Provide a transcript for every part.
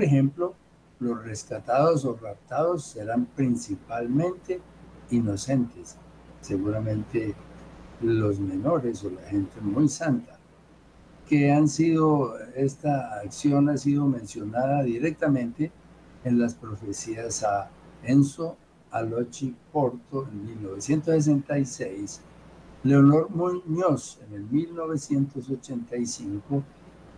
Por ejemplo, los rescatados o raptados serán principalmente inocentes, seguramente los menores o la gente muy santa, que han sido, esta acción ha sido mencionada directamente en las profecías a Enzo Alochi Porto en 1966, Leonor Muñoz en el 1985,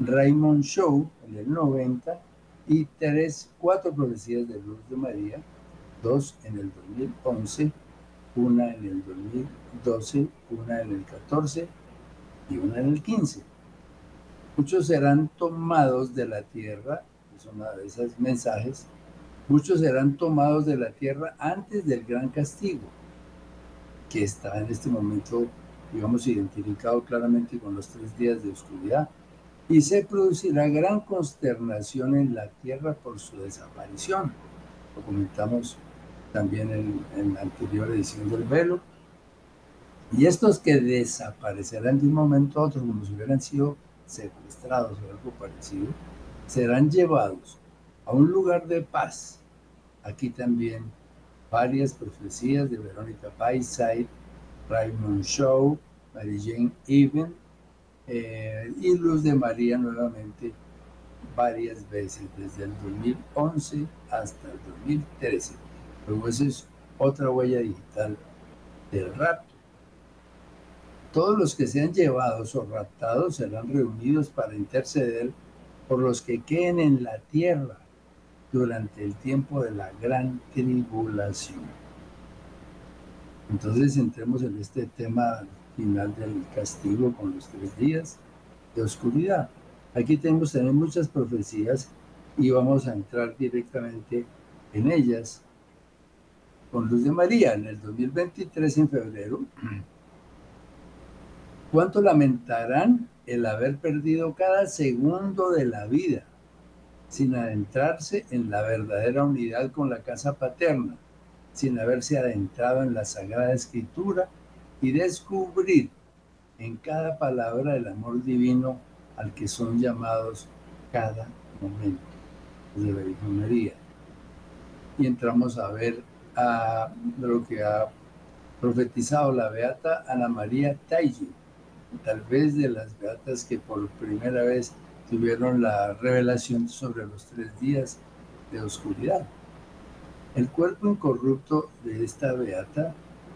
Raymond Shaw en el 90 y tres, cuatro profecías de Luz de María, dos en el 2011, una en el 2012, una en el 14 y una en el 15. Muchos serán tomados de la tierra, es uno de esos mensajes, muchos serán tomados de la tierra antes del gran castigo, que está en este momento, digamos, identificado claramente con los tres días de oscuridad, y se producirá gran consternación en la tierra por su desaparición. Lo comentamos también en, la anterior edición del velo. Y estos que desaparecerán de un momento a otro, como si hubieran sido secuestrados o algo parecido, serán llevados a un lugar de paz. Aquí también varias profecías de Verónica Paisay, Raymond Shaw, Mary Jane Even eh, y Luz de María nuevamente varias veces, desde el 2011 hasta el 2013. Luego esa es otra huella digital del rapto. Todos los que sean llevados o raptados serán reunidos para interceder por los que queden en la tierra durante el tiempo de la gran tribulación. Entonces entremos en este tema final del castigo con los tres días de oscuridad. Aquí tenemos también muchas profecías y vamos a entrar directamente en ellas con Luz de María en el 2023 en febrero. ¿Cuánto lamentarán el haber perdido cada segundo de la vida sin adentrarse en la verdadera unidad con la casa paterna, sin haberse adentrado en la Sagrada Escritura y descubrir en cada palabra el amor divino al que son llamados cada momento de la Virgen María. Y entramos a ver a lo que ha profetizado la beata Ana María Taiji, tal vez de las beatas que por primera vez tuvieron la revelación sobre los tres días de oscuridad. El cuerpo incorrupto de esta beata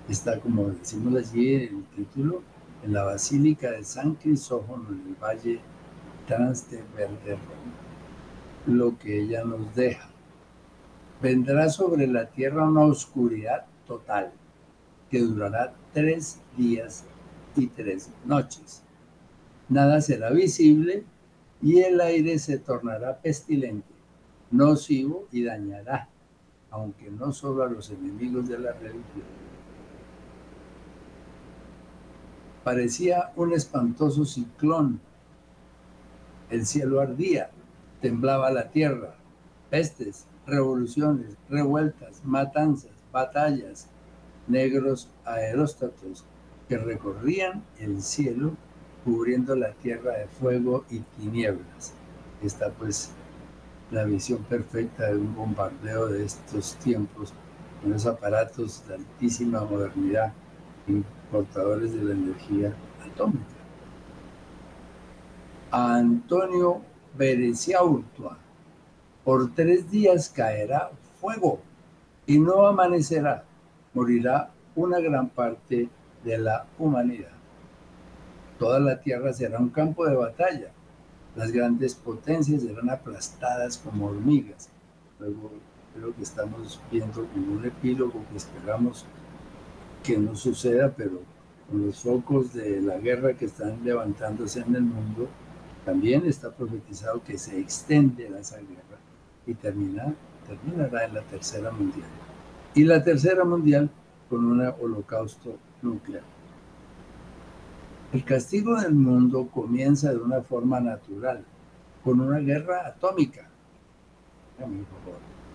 está, como decimos allí en el título, en la Basílica de San Crisófono en el Valle Trastevere, lo que ella nos deja. Vendrá sobre la tierra una oscuridad total que durará tres días y tres noches. Nada será visible y el aire se tornará pestilente, nocivo y dañará, aunque no solo a los enemigos de la religión. Parecía un espantoso ciclón. El cielo ardía, temblaba la tierra, pestes, revoluciones, revueltas, matanzas, batallas, negros aeróstatos que recorrían el cielo cubriendo la tierra de fuego y tinieblas. Está pues la visión perfecta de un bombardeo de estos tiempos con los aparatos de altísima modernidad portadores de la energía atómica. Antonio Bereciaurtua, por tres días caerá fuego y no amanecerá, morirá una gran parte de la humanidad. Toda la tierra será un campo de batalla. Las grandes potencias serán aplastadas como hormigas. Luego creo que estamos viendo un epílogo que esperamos que no suceda, pero con los focos de la guerra que están levantándose en el mundo, también está profetizado que se extende esa guerra y termina, terminará en la tercera mundial. Y la tercera mundial con un holocausto nuclear. El castigo del mundo comienza de una forma natural, con una guerra atómica,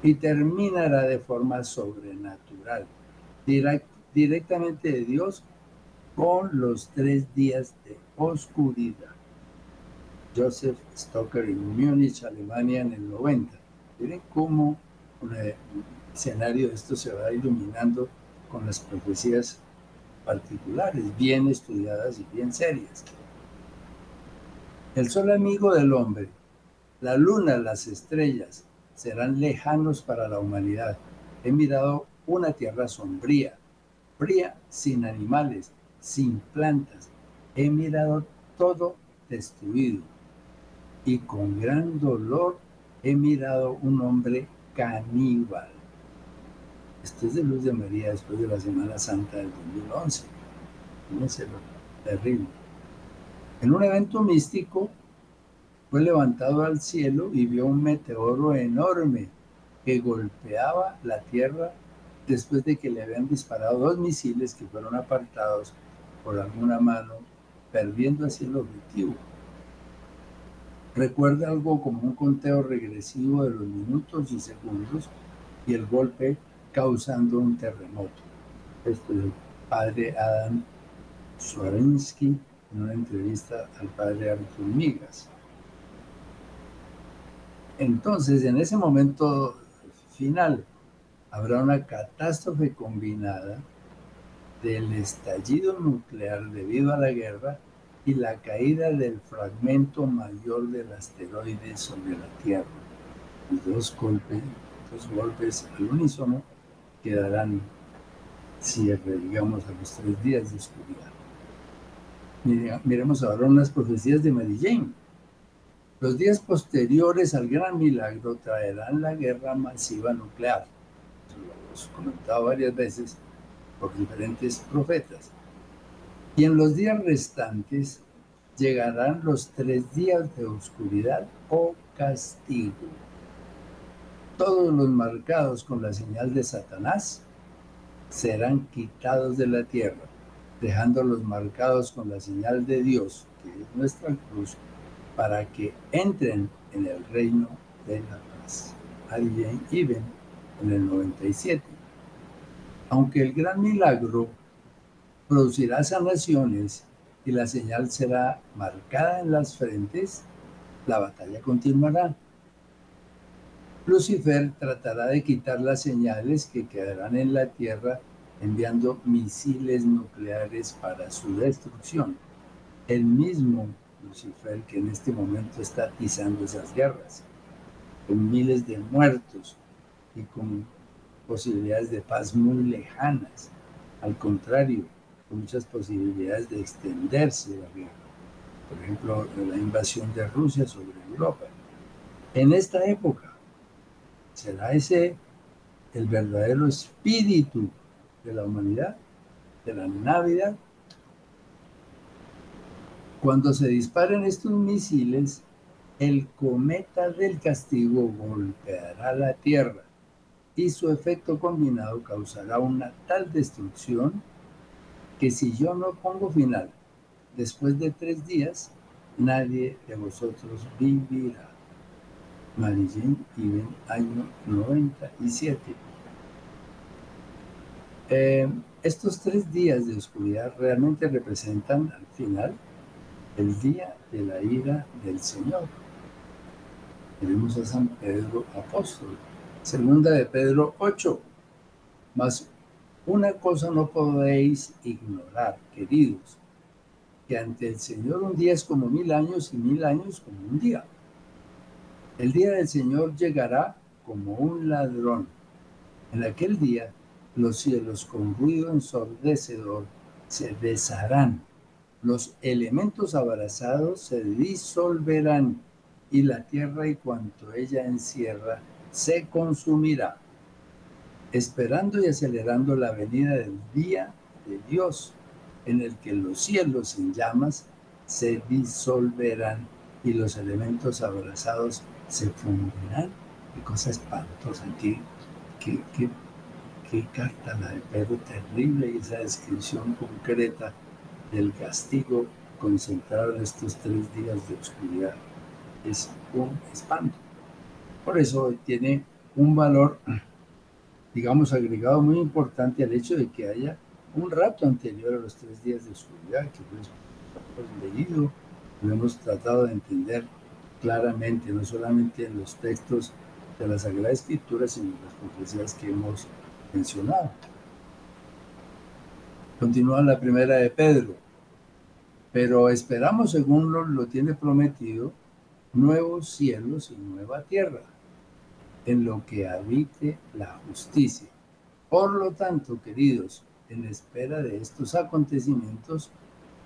y terminará de forma sobrenatural, directamente de Dios con los tres días de oscuridad. Joseph Stocker en Múnich, Alemania, en el 90. Miren cómo un escenario de esto se va iluminando con las profecías particulares, bien estudiadas y bien serias. El sol amigo del hombre, la luna, las estrellas serán lejanos para la humanidad. He mirado una tierra sombría, fría, sin animales, sin plantas. He mirado todo destruido y con gran dolor he mirado un hombre caníbal. Esto es de Luz de María después de la Semana Santa del 2011. Fíjense lo terrible. En un evento místico fue levantado al cielo y vio un meteoro enorme que golpeaba la tierra después de que le habían disparado dos misiles que fueron apartados por alguna mano, perdiendo así el objetivo. Recuerda algo como un conteo regresivo de los minutos y segundos y el golpe causando un terremoto. Esto es el padre Adam Swarensky en una entrevista al padre Artur Migas. Entonces, en ese momento final, habrá una catástrofe combinada del estallido nuclear debido a la guerra y la caída del fragmento mayor del asteroide sobre la Tierra. Y dos golpes, dos golpes al unísono quedarán cierre, digamos, a los tres días de oscuridad. Miremos ahora unas profecías de Mary. Los días posteriores al gran milagro traerán la guerra masiva nuclear. Comentado varias veces por diferentes profetas. Y en los días restantes llegarán los tres días de oscuridad o castigo. Todos los marcados con la señal de Satanás serán quitados de la tierra, dejando los marcados con la señal de Dios, que es nuestra cruz, para que entren en el reino de la paz. Alguien Iben en el 97. Aunque el gran milagro producirá sanaciones y la señal será marcada en las frentes, la batalla continuará. Lucifer tratará de quitar las señales que quedarán en la tierra enviando misiles nucleares para su destrucción. El mismo Lucifer que en este momento está atizando esas guerras, con miles de muertos y con posibilidades de paz muy lejanas. Al contrario, muchas posibilidades de extenderse la guerra. Por ejemplo, la invasión de Rusia sobre Europa. En esta época será ese el verdadero espíritu de la humanidad, de la Navidad. Cuando se disparen estos misiles, el cometa del castigo golpeará la Tierra y su efecto combinado causará una tal destrucción que si yo no pongo final después de tres días, nadie de vosotros vivirá. Marillén, Iben, año 97. Eh, estos tres días de oscuridad realmente representan al final el día de la ira del Señor. Tenemos a San Pedro apóstol. Segunda de Pedro 8. Más una cosa no podéis ignorar, queridos, que ante el Señor un día es como mil años y mil años como un día. El día del Señor llegará como un ladrón. En aquel día los cielos con ruido ensordecedor se desharán, los elementos abrazados se disolverán y la tierra y cuanto ella encierra se consumirá esperando y acelerando la venida del día de Dios, en el que los cielos en llamas se disolverán y los elementos abrazados se fundirán. Qué cosa espantosa, qué, qué, qué, qué carta la de Pedro terrible y esa descripción concreta del castigo concentrado en estos tres días de oscuridad. Es un espanto. Por eso tiene un valor digamos, agregado muy importante al hecho de que haya un rato anterior a los tres días de oscuridad, que fue leído lo hemos tratado de entender claramente, no solamente en los textos de la Sagrada Escritura, sino en las profecías que hemos mencionado. Continúa la primera de Pedro. Pero esperamos, según lo, lo tiene prometido, nuevos cielos y nueva tierra, en lo que habite la justicia. Por lo tanto, queridos, en espera de estos acontecimientos,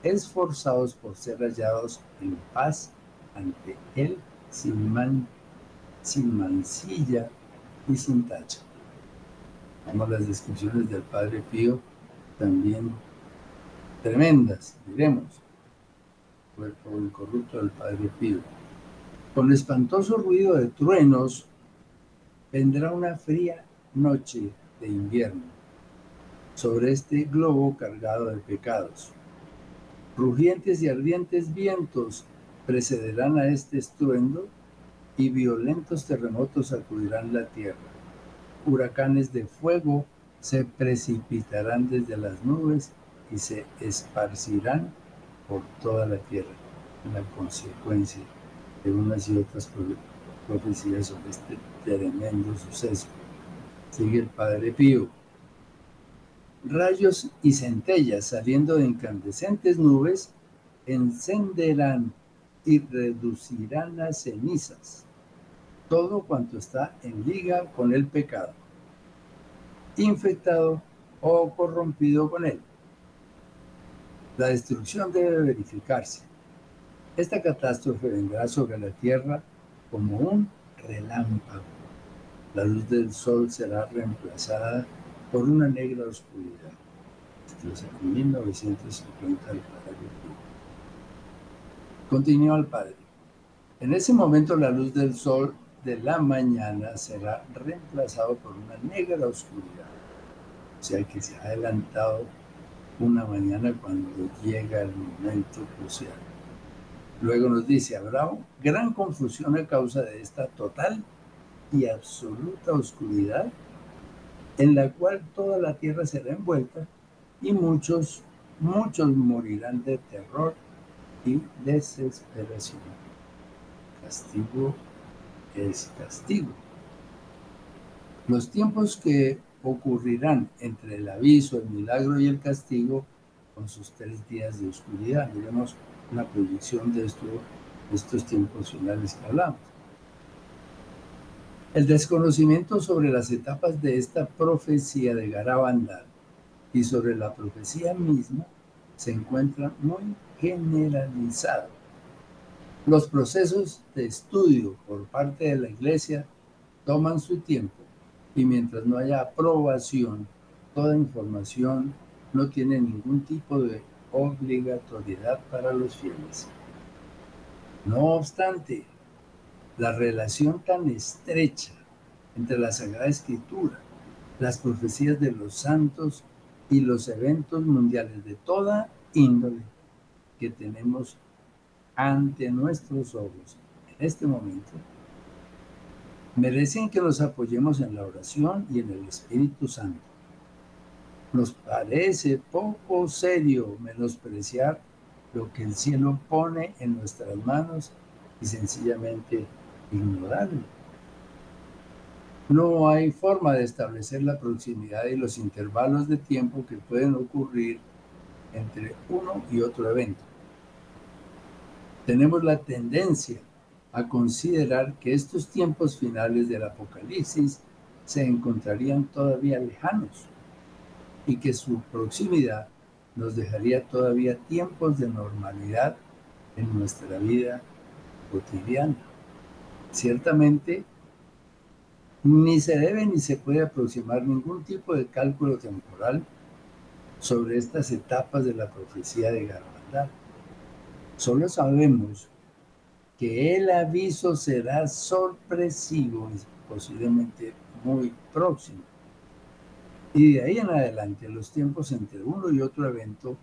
esforzados por ser hallados en paz ante Él sin, man, sin mancilla y sin tacha. Vamos las descripciones del Padre Pío, también tremendas, diremos. Cuerpo incorrupto del Padre Pío. Con espantoso ruido de truenos vendrá una fría noche de invierno sobre este globo cargado de pecados. Rugientes y ardientes vientos precederán a este estruendo y violentos terremotos sacudirán la tierra. Huracanes de fuego se precipitarán desde las nubes y se esparcirán por toda la tierra. La consecuencia de unas y otras profecías sobre este tremendo suceso. Sigue el Padre Pío. Rayos y centellas saliendo de incandescentes nubes encenderán y reducirán las cenizas todo cuanto está en liga con el pecado, infectado o corrompido con él. La destrucción debe verificarse. Esta catástrofe vendrá sobre la tierra como un relámpago. La luz del sol será reemplazada por una negra oscuridad. Esto es en 1950 el Padre Continúa el Padre. En ese momento la luz del sol de la mañana será reemplazado por una negra oscuridad. O sea que se ha adelantado una mañana cuando llega el momento crucial. Luego nos dice, habrá gran confusión a causa de esta total y absoluta oscuridad en la cual toda la tierra será envuelta y muchos, muchos morirán de terror y desesperación. Castigo es castigo. Los tiempos que ocurrirán entre el aviso, el milagro y el castigo con sus tres días de oscuridad. Miremos una proyección de, esto, estos tiempos finales que hablamos. El desconocimiento sobre las etapas de esta profecía de Garabandal y sobre la profecía misma se encuentra muy generalizado. Los procesos de estudio por parte de la Iglesia toman su tiempo y mientras no haya aprobación, toda información no tiene ningún tipo de obligatoriedad para los fieles. No obstante, la relación tan estrecha entre la Sagrada Escritura, las profecías de los santos y los eventos mundiales de toda índole que tenemos ante nuestros ojos en este momento, merecen que nos apoyemos en la oración y en el Espíritu Santo. Nos parece poco serio menospreciar lo que el cielo pone en nuestras manos y sencillamente ignorarlo. No hay forma de establecer la proximidad y los intervalos de tiempo que pueden ocurrir entre uno y otro evento. Tenemos la tendencia a considerar que estos tiempos finales del Apocalipsis se encontrarían todavía lejanos y que su proximidad nos dejaría todavía tiempos de normalidad en nuestra vida cotidiana. Ciertamente, ni se debe ni se puede aproximar ningún tipo de cálculo temporal sobre estas etapas de la profecía de Garabandal. Solo sabemos que el aviso será sorpresivo y posiblemente muy próximo. Y de ahí en adelante, los tiempos entre uno y otro evento,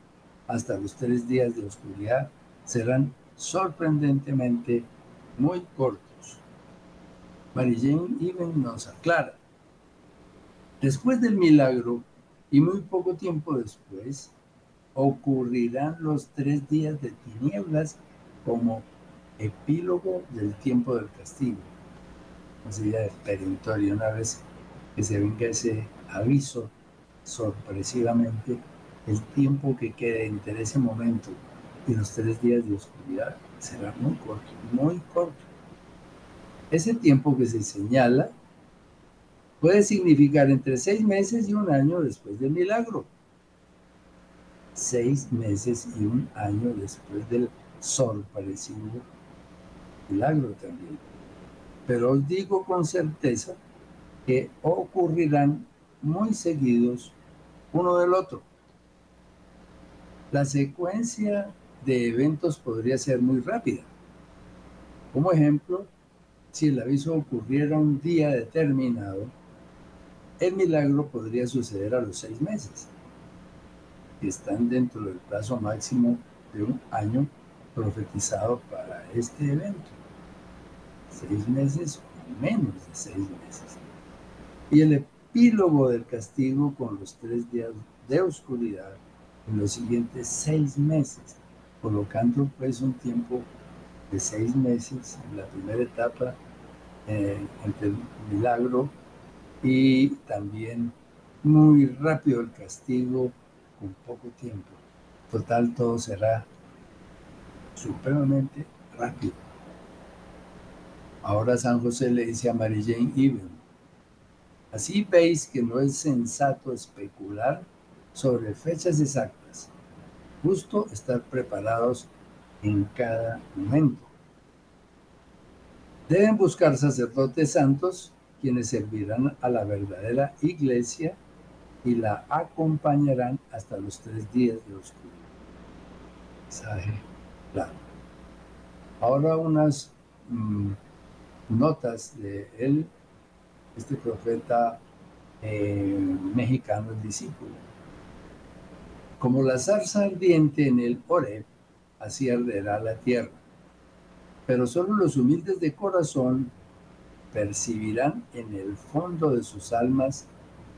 hasta los tres días de oscuridad, serán sorprendentemente muy cortos. Mary Jane Even nos aclara. Después del milagro, y muy poco tiempo después, ocurrirán los tres días de tinieblas como epílogo del tiempo del castigo. Así de perentorio, una vez que se venga ese aviso sorpresivamente, el tiempo que quede entre ese momento y los tres días de oscuridad será muy corto, muy corto. Ese tiempo que se señala puede significar entre seis meses y un año después del milagro. Seis meses y un año después del sorpresivo milagro también. Pero os digo con certeza que ocurrirán muy seguidos uno del otro. La secuencia de eventos podría ser muy rápida. Como ejemplo, si el aviso ocurriera un día determinado, el milagro podría suceder a los seis meses, que están dentro del plazo máximo de un año profetizado para este evento. Seis meses o menos de seis meses. Y el epílogo del castigo con los tres días de oscuridad en los siguientes seis meses, colocando pues un tiempo de seis meses en la primera etapa eh, entre el milagro y también muy rápido el castigo con poco tiempo. Total, todo será supremamente rápido. Ahora San José le dice a Mary Jane Even, así veis que no es sensato especular sobre fechas exactas, justo estar preparados en cada momento. Deben buscar sacerdotes santos quienes servirán a la verdadera iglesia y la acompañarán hasta los tres días de oscuridad. claro. Ahora unas mm, notas de él, este profeta eh, mexicano, el discípulo. Como la zarza ardiente en el Oreb, así arderá la tierra. Pero solo los humildes de corazón percibirán en el fondo de sus almas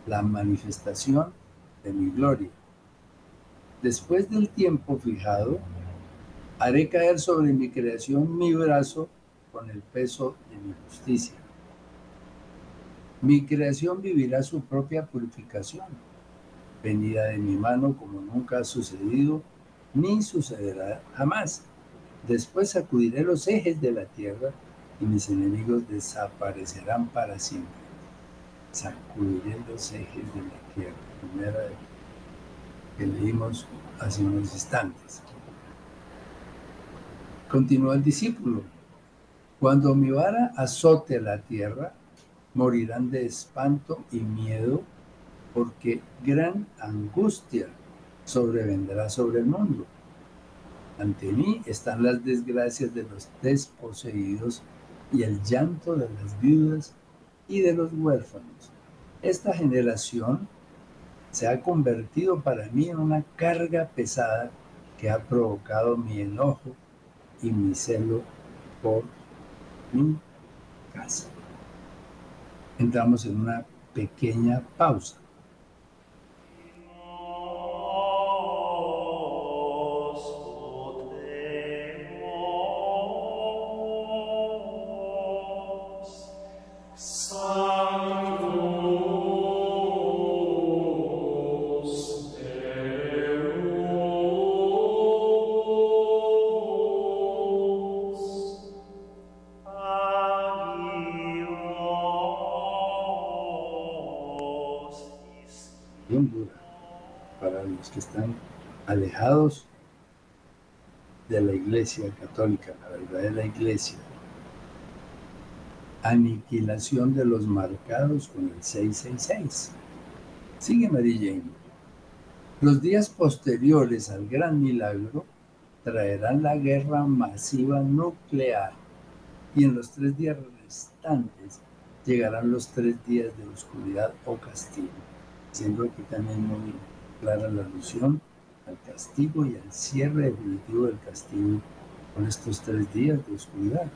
la manifestación de mi gloria. Después del tiempo fijado, haré caer sobre mi creación mi brazo con el peso de mi justicia. Mi creación vivirá su propia purificación, venida de mi mano como nunca ha sucedido, ni sucederá jamás. Después sacudiré los ejes de la tierra y mis enemigos desaparecerán para siempre. Sacudiré los ejes de la tierra. Primera que leímos hace unos instantes. Continúa el discípulo. Cuando mi vara azote la tierra, morirán de espanto y miedo, porque gran angustia sobrevendrá sobre el mundo. Ante mí están las desgracias de los desposeídos y el llanto de las viudas y de los huérfanos. Esta generación se ha convertido para mí en una carga pesada que ha provocado mi enojo y mi celo por mi casa. Entramos en una pequeña pausa. De la iglesia católica, la verdadera iglesia. Aniquilación de los marcados con el 666. Sigue María Jane. Los días posteriores al gran milagro traerán la guerra masiva nuclear y en los tres días restantes llegarán los tres días de oscuridad o castigo, siendo aquí también muy clara la alusión al castigo y al cierre definitivo del castigo con estos tres días de oscuridad.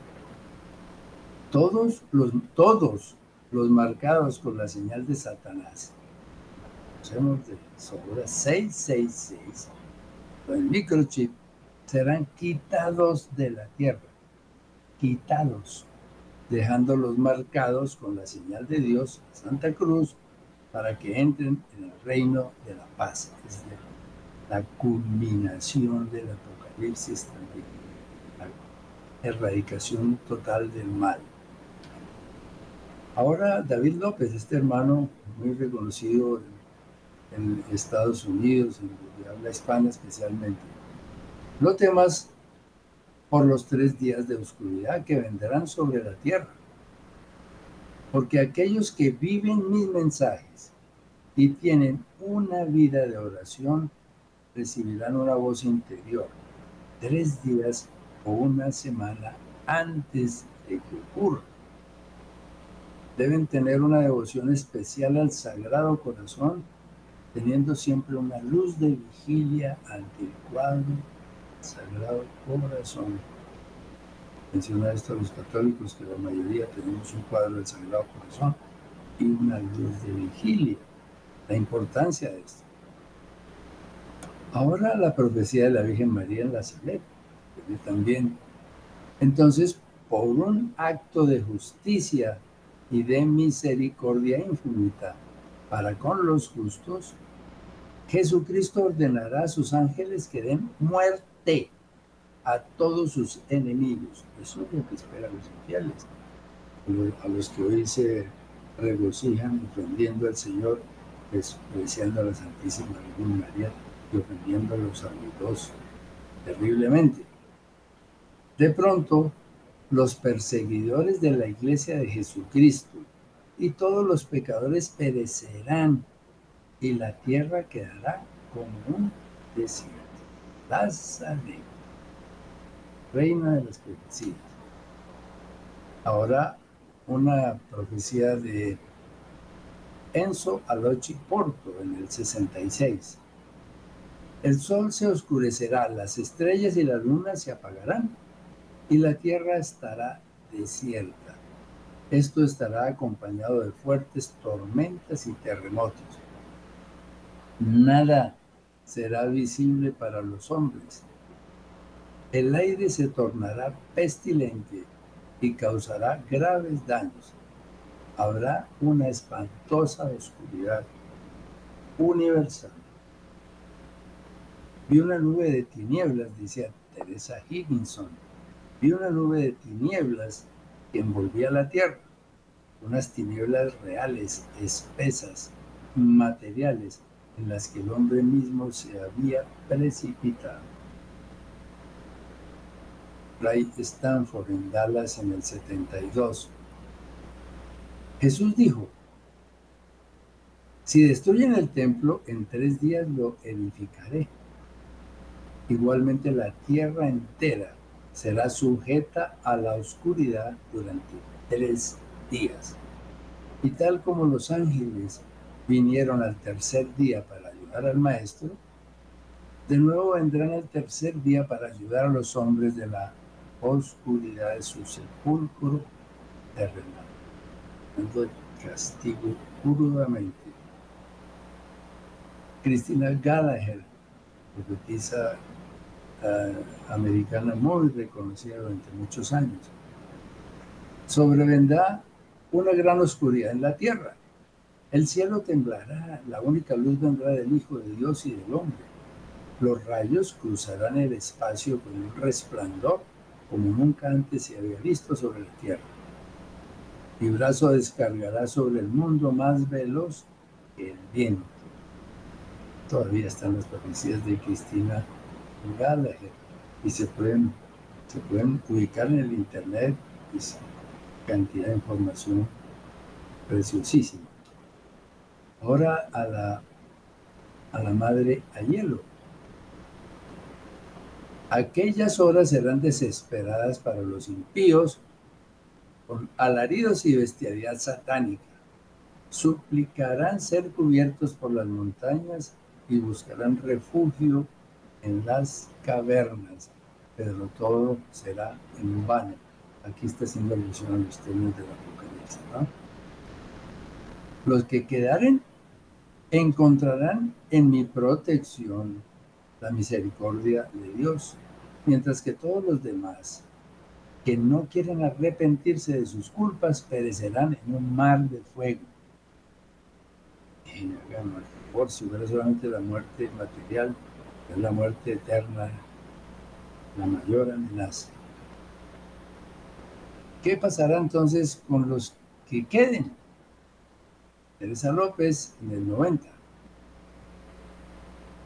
Todos los, todos los marcados con la señal de Satanás, conocemos de Sobra 666, con el microchip, serán quitados de la tierra, quitados, dejándolos marcados con la señal de Dios, Santa Cruz, para que entren en el reino de la paz, es decir, la culminación del Apocalipsis también, la erradicación total del mal. Ahora David López, este hermano muy reconocido en, Estados Unidos, en habla hispana especialmente, no temas por los tres días de oscuridad que vendrán sobre la tierra, porque aquellos que viven mis mensajes y tienen una vida de oración recibirán una voz interior tres días o una semana antes de que ocurra deben tener una devoción especial al Sagrado Corazón, teniendo siempre una luz de vigilia ante el cuadro Sagrado Corazón. Menciona esto a los católicos que la mayoría tenemos un cuadro del Sagrado Corazón y una luz de vigilia. La importancia de esto. Ahora la profecía de la Virgen María en la Saleta, también. Entonces, por un acto de justicia y de misericordia infinita para con los justos, Jesucristo ordenará a sus ángeles que den muerte a todos sus enemigos. Eso es lo que esperan los infieles, a los que hoy se regocijan ofendiendo al Señor, despreciando a la Santísima Virgen María ofendiendo a los amigos terriblemente. De pronto, los perseguidores de la iglesia de Jesucristo y todos los pecadores perecerán y la tierra quedará como un desierto. La reina de las profecías. Ahora una profecía de Enzo Alochi Porto en el 66. El sol se oscurecerá, las estrellas y la luna se apagarán y la tierra estará desierta. Esto estará acompañado de fuertes tormentas y terremotos. Nada será visible para los hombres. El aire se tornará pestilente y causará graves daños. Habrá una espantosa oscuridad universal. Vi una nube de tinieblas, dice Teresa Higginson, vi una nube de tinieblas que envolvía la tierra, unas tinieblas reales, espesas, materiales, en las que el hombre mismo se había precipitado. Ray Stanford en Dallas en el 72. Jesús dijo, si destruyen el templo, en tres días lo edificaré. Igualmente la tierra entera será sujeta a la oscuridad durante tres días. Y tal como los ángeles vinieron al tercer día para ayudar al maestro, de nuevo vendrán el tercer día para ayudar a los hombres de la oscuridad de su sepulcro terrenal, castigo crudamente. Cristina Gallagher profetiza americana muy reconocida durante muchos años. Sobrevendrá una gran oscuridad en la tierra. El cielo temblará, la única luz vendrá del Hijo de Dios y del hombre. Los rayos cruzarán el espacio con un resplandor como nunca antes se había visto sobre la tierra. Mi brazo descargará sobre el mundo más veloz que el viento. Todavía están las profecías de Cristina y se pueden, se pueden ubicar en el internet es cantidad de información preciosísima. Ahora a la, a la madre a hielo. Aquellas horas serán desesperadas para los impíos con alaridos y bestialidad satánica. Suplicarán ser cubiertos por las montañas y buscarán refugio en las cavernas, pero todo será en vano. Aquí está haciendo alusión a los términos del Apocalipsis. Los que quedaren encontrarán en mi protección la misericordia de Dios mientras que todos los demás que no quieren arrepentirse de sus culpas perecerán en un mar de fuego. Y por si hubiera solamente la muerte material, es la muerte eterna, la mayor amenaza. ¿Qué pasará entonces con los que queden? Teresa López en el 90.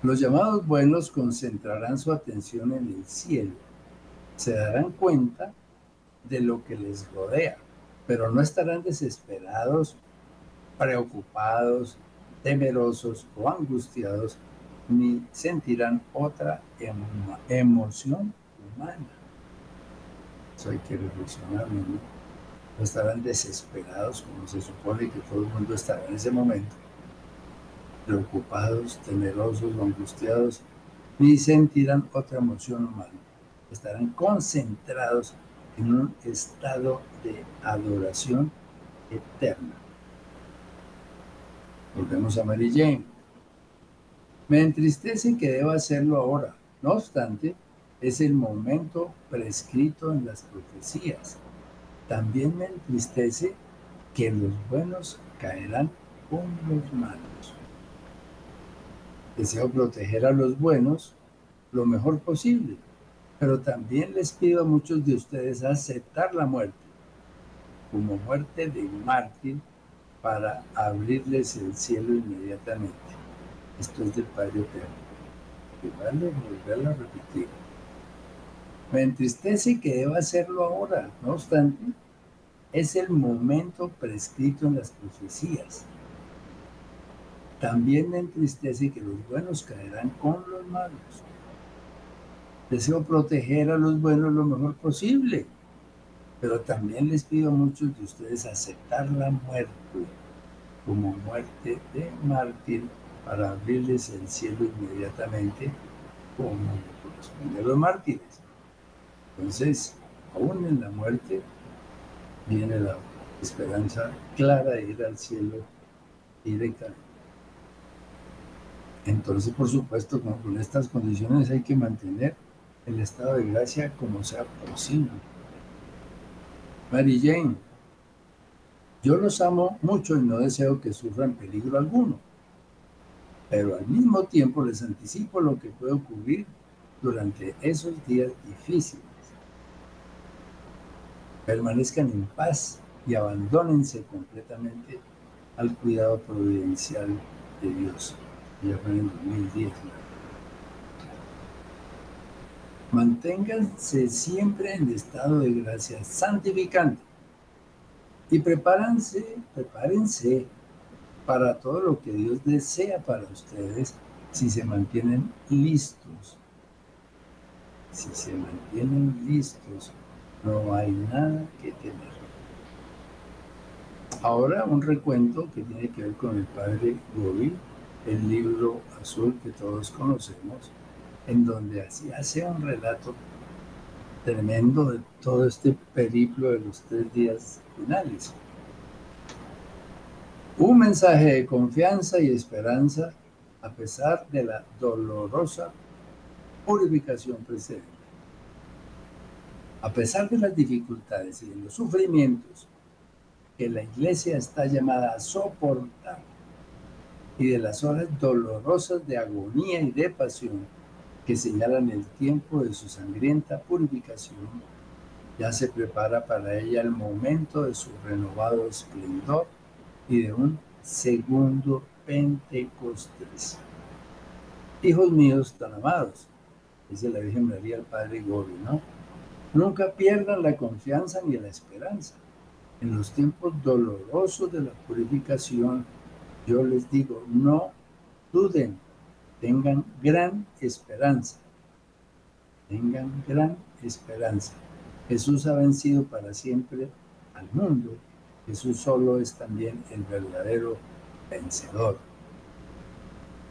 Los llamados buenos concentrarán su atención en el cielo. Se darán cuenta de lo que les rodea, pero no estarán desesperados, preocupados, temerosos o angustiados, ni sentirán otra emoción humana. Eso hay que reflexionar, ¿no? estarán desesperados como se supone que todo el mundo estará en ese momento, preocupados, temerosos angustiados, ni sentirán otra emoción humana. Estarán concentrados en un estado de adoración eterna. Volvemos a Mary Jane. Me entristece que deba hacerlo ahora. No obstante, es el momento prescrito en las profecías. También me entristece que los buenos caerán con los malos. Deseo proteger a los buenos lo mejor posible pero también les pido a muchos de ustedes aceptar la muerte como muerte de mártir para abrirles el cielo inmediatamente. Esto es del Padre Eterno. Y vale volverlo a repetir. Me entristece que deba hacerlo ahora, no obstante, es el momento prescrito en las profecías. También me entristece que los buenos caerán con los malos Deseo proteger a los buenos lo mejor posible, pero también les pido a muchos de ustedes aceptar la muerte como muerte de mártir para abrirles el cielo inmediatamente como corresponde a los mártires. Entonces, aún en la muerte viene la esperanza clara de ir al cielo caer. Entonces, por supuesto, con estas condiciones hay que mantener el estado de gracia como sea posible. Mary Jane, yo los amo mucho y no deseo que sufran peligro alguno, pero al mismo tiempo les anticipo lo que puede ocurrir durante esos días difíciles. Permanezcan en paz y abandónense completamente al cuidado providencial de Dios. Ya fue en 2010. Manténganse siempre en estado de gracia santificante y prepárense, prepárense para todo lo que Dios desea para ustedes si se mantienen listos. Si se mantienen listos, no hay nada que temer. Ahora un recuento que tiene que ver con el padre Gobi, el libro azul que todos conocemos, en donde así hace un relato tremendo de todo este periplo de los tres días finales. Un mensaje de confianza y esperanza a pesar de la dolorosa purificación precedente. A pesar de las dificultades y de los sufrimientos que la iglesia está llamada a soportar y de las horas dolorosas de agonía y de pasión que señalan el tiempo de su sangrienta purificación, ya se prepara para ella el momento de su renovado esplendor y de un segundo Pentecostés. Hijos míos tan amados, dice la Virgen María al Padre Gobi, ¿no? Nunca pierdan la confianza ni la esperanza. En los tiempos dolorosos de la purificación, yo les digo, no duden, tengan gran esperanza. Tengan gran esperanza. Jesús ha vencido para siempre al mundo. Jesús solo es también el verdadero vencedor.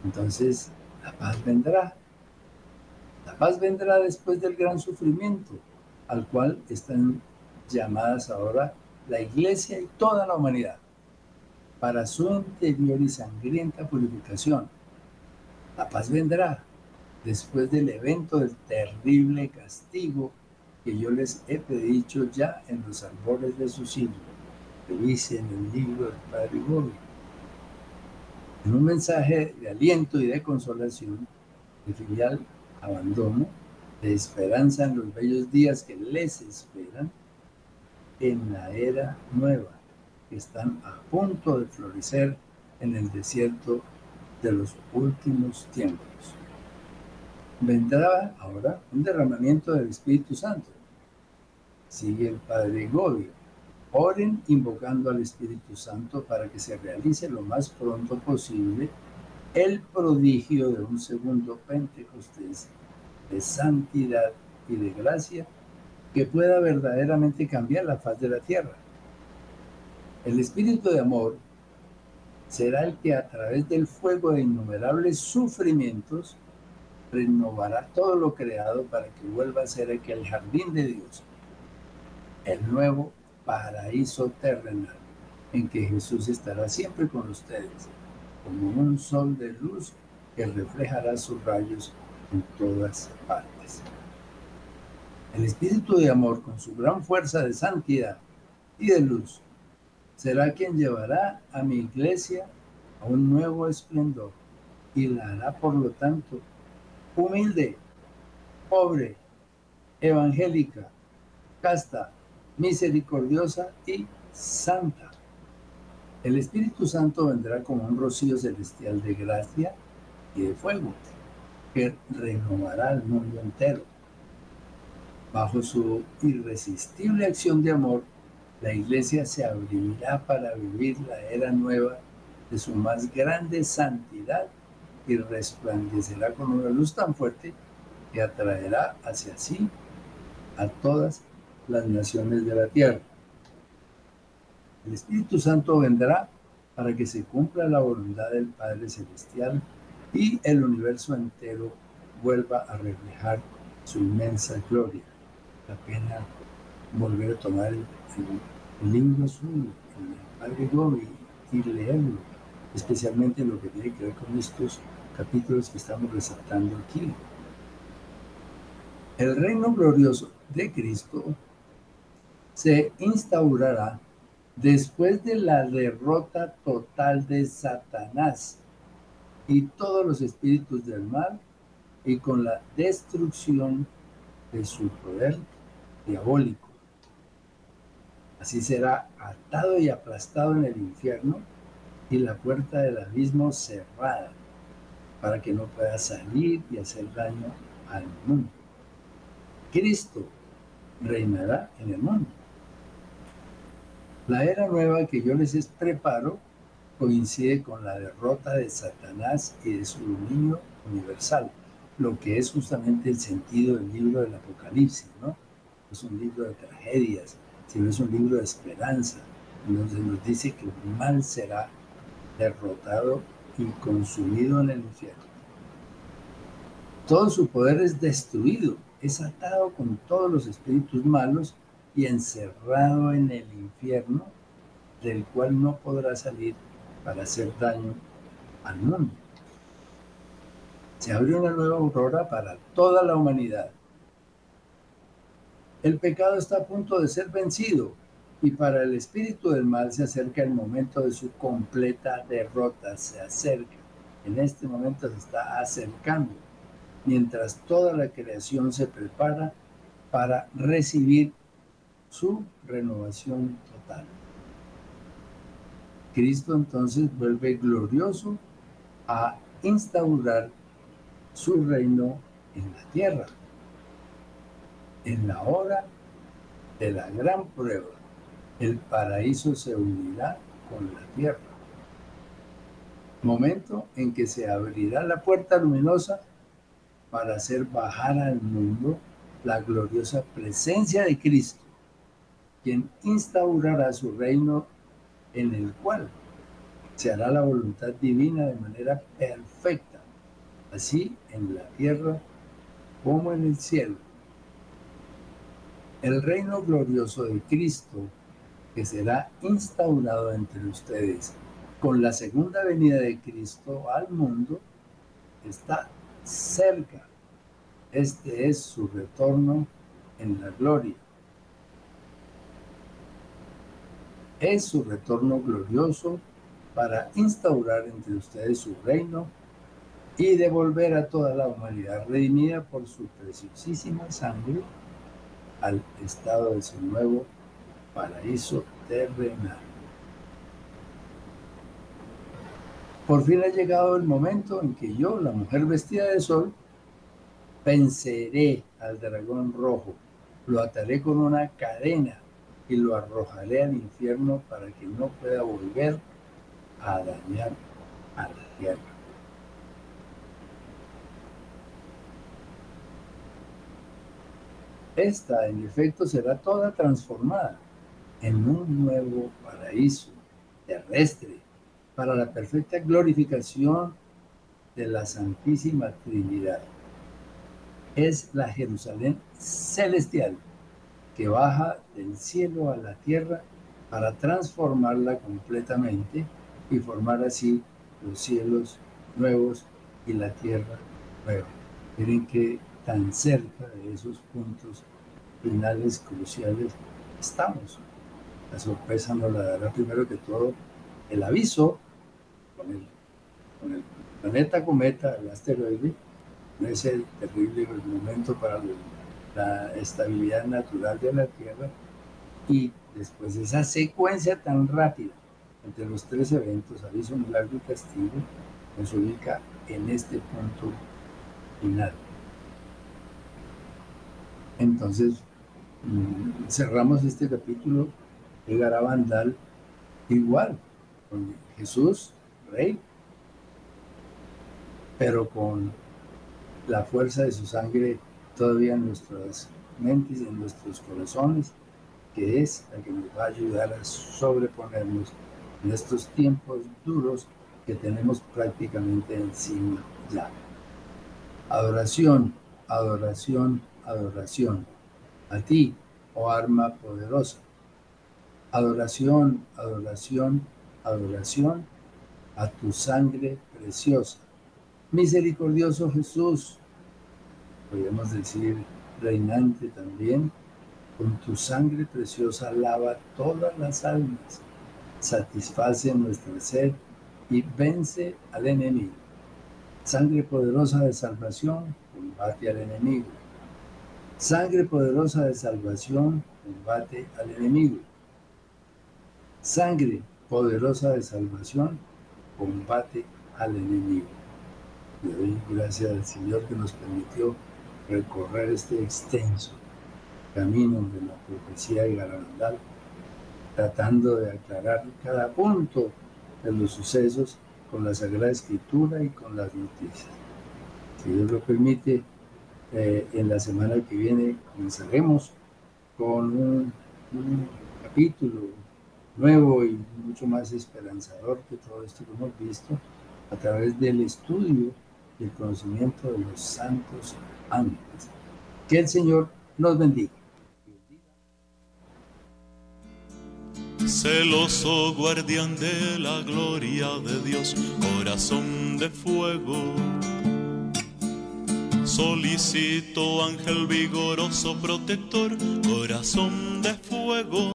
Entonces, la paz vendrá. La paz vendrá después del gran sufrimiento al cual están llamadas ahora la iglesia y toda la humanidad para su interior y sangrienta purificación la paz vendrá, después del evento del terrible castigo que yo les he predicho ya en los albores de su siglo, dice en el libro del Padre Gobi. En un mensaje de aliento y de consolación, de filial abandono, de esperanza en los bellos días que les esperan, en la era nueva, que están a punto de florecer en el desierto de los últimos tiempos. Vendrá ahora un derramamiento del Espíritu Santo. Sigue el Padre Gobi. Oren invocando al Espíritu Santo para que se realice lo más pronto posible el prodigio de un segundo Pentecostés de santidad y de gracia que pueda verdaderamente cambiar la faz de la tierra. El espíritu de amor será el que a través del fuego de innumerables sufrimientos renovará todo lo creado para que vuelva a ser aquel jardín de Dios, el nuevo paraíso terrenal en que Jesús estará siempre con ustedes, como un sol de luz que reflejará sus rayos en todas partes. El espíritu de amor, con su gran fuerza de santidad y de luz, será quien llevará a mi iglesia a un nuevo esplendor y la hará, por lo tanto, humilde, pobre, evangélica, casta, misericordiosa y santa. El Espíritu Santo vendrá como un rocío celestial de gracia y de fuego que renovará el mundo entero. Bajo su irresistible acción de amor, la iglesia se abrirá para vivir la era nueva de su más grande santidad y resplandecerá con una luz tan fuerte que atraerá hacia sí a todas las naciones de la tierra. El Espíritu Santo vendrá para que se cumpla la voluntad del Padre Celestial y el universo entero vuelva a reflejar su inmensa gloria. La pena volver a tomar el, libro azul, el Padre Gobi, y leerlo, especialmente lo que tiene que ver con estos capítulos que estamos resaltando aquí. El reino glorioso de Cristo se instaurará después de la derrota total de Satanás y todos los espíritus del mal y con la destrucción de su poder diabólico. Así será atado y aplastado en el infierno y la puerta del abismo cerrada para que no pueda salir y hacer daño al mundo. Cristo reinará en el mundo. La era nueva que yo les preparo coincide con la derrota de Satanás y de su dominio universal, lo que es justamente el sentido del libro del Apocalipsis, ¿no? Es un libro de tragedias, sino es un libro de esperanza, donde nos dice que el mal será derrotado y consumido en el infierno. Todo su poder es destruido, es atado con todos los espíritus malos y encerrado en el infierno, del cual no podrá salir para hacer daño al mundo. Se abrió una nueva aurora para toda la humanidad. El pecado está a punto de ser vencido y para el espíritu del mal se acerca el momento de su completa derrota. Se acerca. En este momento se está acercando, mientras toda la creación se prepara para recibir su renovación total. Cristo entonces vuelve glorioso a instaurar su reino en la tierra. En la hora de la gran prueba, el paraíso se unirá con la tierra. Momento en que se abrirá la puerta luminosa para hacer bajar al mundo la gloriosa presencia de Cristo, quien instaurará su reino en el cual se hará la voluntad divina de manera perfecta, así en la tierra como en el cielo. El reino glorioso de Cristo, que será instaurado entre ustedes con la segunda venida de Cristo al mundo, está cerca, Este es su retorno en la gloria. Es su retorno glorioso para instaurar entre ustedes su reino y devolver a toda la humanidad redimida por su preciosísima sangre al estado de su nuevo paraíso terrenal. Por fin ha llegado el momento en que yo, la mujer vestida de sol, venceré al dragón rojo, lo ataré con una cadena y lo arrojaré al infierno para que no pueda volver a dañar a la tierra. Esta, en efecto, será toda transformada en un nuevo paraíso terrestre para la perfecta glorificación de la Santísima Trinidad. Es la Jerusalén celestial que baja del cielo a la tierra para transformarla completamente y formar así los cielos nuevos y la tierra nueva. Miren que tan cerca de esos puntos finales cruciales estamos. La sorpresa nos la dará primero que todo el aviso con el, planeta cometa, el asteroide, ese terrible momento para la estabilidad natural de la Tierra y después de esa secuencia tan rápida entre los tres eventos, aviso, milagro y castigo, nos ubica en este punto final. Entonces, mm, cerramos este capítulo de Garabandal igual, con Jesús, Rey, pero con la fuerza de su sangre todavía en nuestras mentes en nuestros corazones, que es la que nos va a ayudar a sobreponernos en estos tiempos duros que tenemos prácticamente encima ya. Adoración, adoración, adoración. A ti, oh arma poderosa. Adoración, adoración, adoración a tu sangre preciosa. Misericordioso Jesús, podemos decir reinante también, con tu sangre preciosa lava todas las almas, satisface nuestra sed y vence al enemigo. Sangre poderosa de salvación, combate al enemigo. Sangre poderosa de salvación, combate al enemigo. Sangre poderosa de salvación, combate al enemigo. Le doy gracias al Señor que nos permitió recorrer este extenso camino de la profecía de Garabandal, tratando de aclarar cada punto de los sucesos con la Sagrada Escritura y con las noticias. Si Dios lo permite, eh, en la semana que viene comenzaremos con un, capítulo nuevo y mucho más esperanzador que todo esto que hemos visto a través del estudio el conocimiento de los santos ángeles. Que el Señor nos bendiga. Celoso guardián de la gloria de Dios, corazón de fuego Solicito ángel vigoroso protector, corazón de fuego.